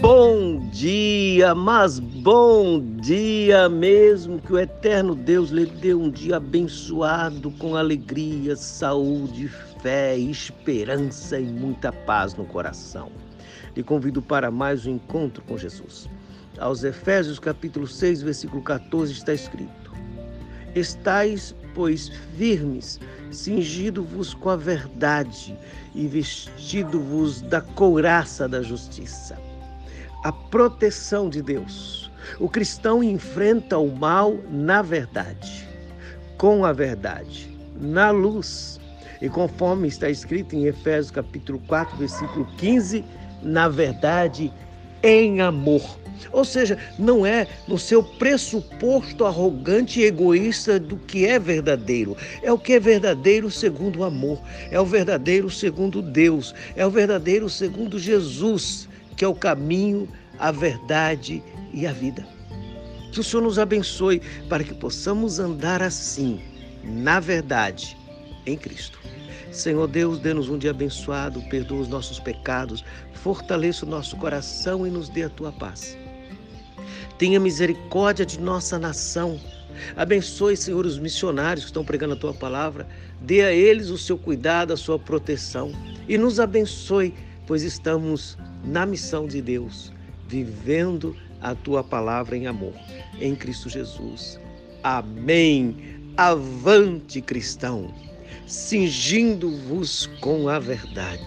Bom dia, mas bom dia mesmo. Que o eterno Deus lhe dê um dia abençoado com alegria, saúde, fé, esperança e muita paz no coração. Lhe convido para mais um encontro com Jesus. Aos Efésios capítulo 6, versículo 14 está escrito: Estais, pois, firmes, cingido-vos com a verdade e vestido-vos da couraça da justiça a proteção de Deus. O cristão enfrenta o mal na verdade, com a verdade, na luz. E conforme está escrito em Efésios capítulo 4, versículo 15, na verdade, em amor. Ou seja, não é no seu pressuposto arrogante e egoísta do que é verdadeiro. É o que é verdadeiro segundo o amor. É o verdadeiro segundo Deus. É o verdadeiro segundo Jesus que é o caminho, a verdade e a vida. Que o Senhor nos abençoe para que possamos andar assim, na verdade, em Cristo. Senhor Deus, dê-nos um dia abençoado, perdoa os nossos pecados, fortaleça o nosso coração e nos dê a tua paz. Tenha misericórdia de nossa nação. Abençoe, Senhor, os missionários que estão pregando a tua palavra. Dê a eles o seu cuidado, a sua proteção. E nos abençoe, pois estamos na missão de Deus, vivendo a tua palavra em amor, em Cristo Jesus. Amém. Avante, cristão, cingindo-vos com a verdade.